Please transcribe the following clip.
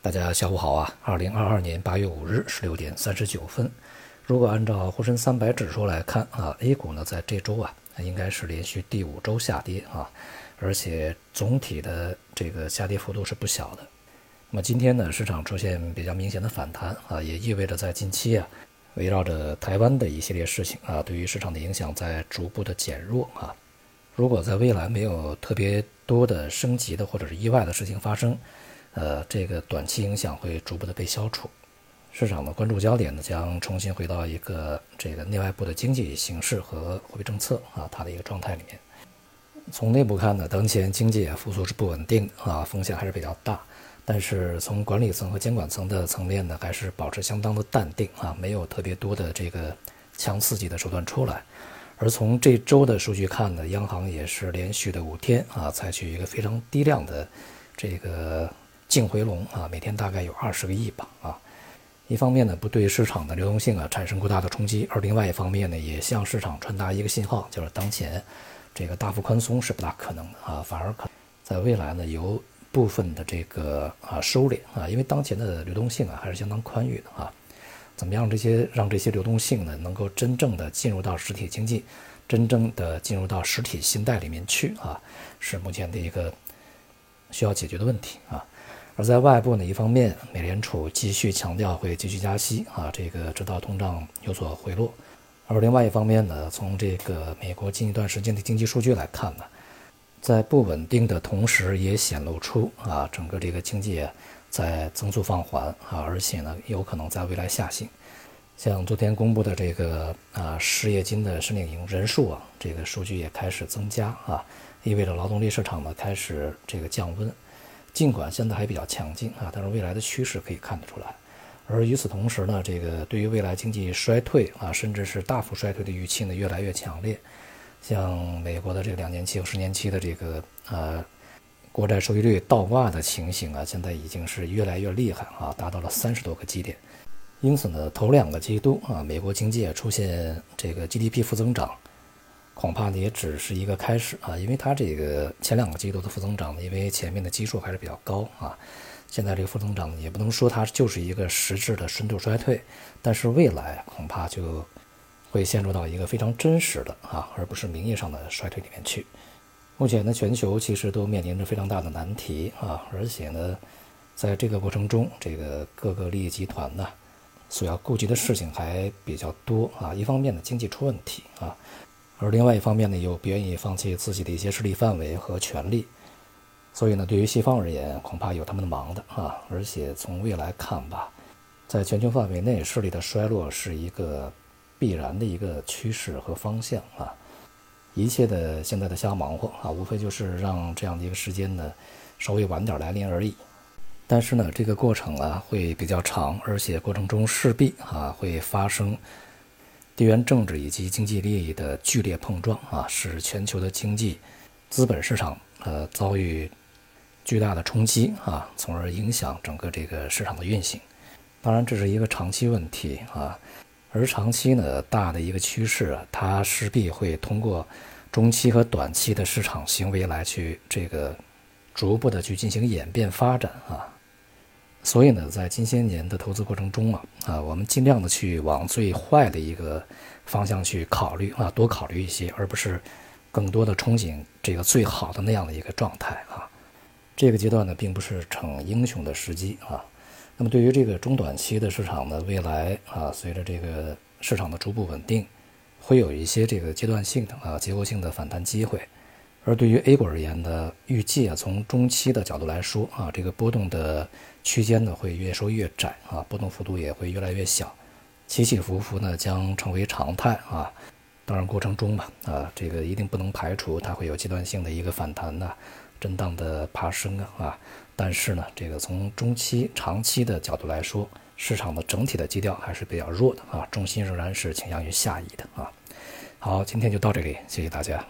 大家下午好啊！二零二二年八月五日十六点三十九分，如果按照沪深三百指数来看啊，A 股呢在这周啊应该是连续第五周下跌啊，而且总体的这个下跌幅度是不小的。那么今天呢，市场出现比较明显的反弹啊，也意味着在近期啊，围绕着台湾的一系列事情啊，对于市场的影响在逐步的减弱啊。如果在未来没有特别多的升级的或者是意外的事情发生，呃，这个短期影响会逐步的被消除，市场的关注焦点呢将重新回到一个这个内外部的经济形势和货币政策啊它的一个状态里面。从内部看呢，当前经济复苏是不稳定啊，风险还是比较大。但是从管理层和监管层的层面呢，还是保持相当的淡定啊，没有特别多的这个强刺激的手段出来。而从这周的数据看呢，央行也是连续的五天啊，采取一个非常低量的这个。净回笼啊，每天大概有二十个亿吧啊。一方面呢，不对市场的流动性啊产生过大的冲击；而另外一方面呢，也向市场传达一个信号，就是当前这个大幅宽松是不大可能的啊，反而可在未来呢有部分的这个啊收敛啊，因为当前的流动性啊还是相当宽裕的啊。怎么样这些让这些流动性呢能够真正的进入到实体经济，真正的进入到实体信贷里面去啊，是目前的一个需要解决的问题啊。而在外部呢，一方面，美联储继续强调会继续加息啊，这个直到通胀有所回落；而另外一方面呢，从这个美国近一段时间的经济数据来看呢，在不稳定的同时，也显露出啊，整个这个经济在增速放缓啊，而且呢，有可能在未来下行。像昨天公布的这个啊，失业金的申领人数啊，这个数据也开始增加啊，意味着劳动力市场呢开始这个降温。尽管现在还比较强劲啊，但是未来的趋势可以看得出来。而与此同时呢，这个对于未来经济衰退啊，甚至是大幅衰退的预期呢，越来越强烈。像美国的这个两年期和十年期的这个呃国债收益率倒挂的情形啊，现在已经是越来越厉害啊，达到了三十多个基点。因此呢，头两个季度啊，美国经济出现这个 GDP 负增长。恐怕呢也只是一个开始啊，因为它这个前两个季度的负增长呢，因为前面的基数还是比较高啊，现在这个负增长也不能说它就是一个实质的深度衰退，但是未来恐怕就会陷入到一个非常真实的啊，而不是名义上的衰退里面去。目前呢，全球其实都面临着非常大的难题啊，而且呢，在这个过程中，这个各个利益集团呢所要顾及的事情还比较多啊，一方面呢经济出问题啊。而另外一方面呢，又不愿意放弃自己的一些势力范围和权利，所以呢，对于西方而言，恐怕有他们的忙的啊。而且从未来看吧，在全球范围内，势力的衰落是一个必然的一个趋势和方向啊。一切的现在的瞎忙活啊，无非就是让这样的一个时间呢，稍微晚点来临而已。但是呢，这个过程啊会比较长，而且过程中势必啊会发生。地缘政治以及经济利益的剧烈碰撞啊，使全球的经济、资本市场呃遭遇巨大的冲击啊，从而影响整个这个市场的运行。当然，这是一个长期问题啊，而长期呢，大的一个趋势啊，它势必会通过中期和短期的市场行为来去这个逐步的去进行演变发展啊。所以呢，在近些年的投资过程中啊，啊，我们尽量的去往最坏的一个方向去考虑啊，多考虑一些，而不是更多的憧憬这个最好的那样的一个状态啊。这个阶段呢，并不是逞英雄的时机啊。那么，对于这个中短期的市场呢，未来啊，随着这个市场的逐步稳定，会有一些这个阶段性的啊结构性的反弹机会。而对于 A 股而言呢，预计啊，从中期的角度来说啊，这个波动的区间呢会越收越窄啊，波动幅度也会越来越小，起起伏伏呢将成为常态啊。当然过程中嘛啊，这个一定不能排除它会有阶段性的一个反弹呐，震荡的爬升啊啊。但是呢，这个从中期、长期的角度来说，市场的整体的基调还是比较弱的啊，重心仍然是倾向于下移的啊。好，今天就到这里，谢谢大家。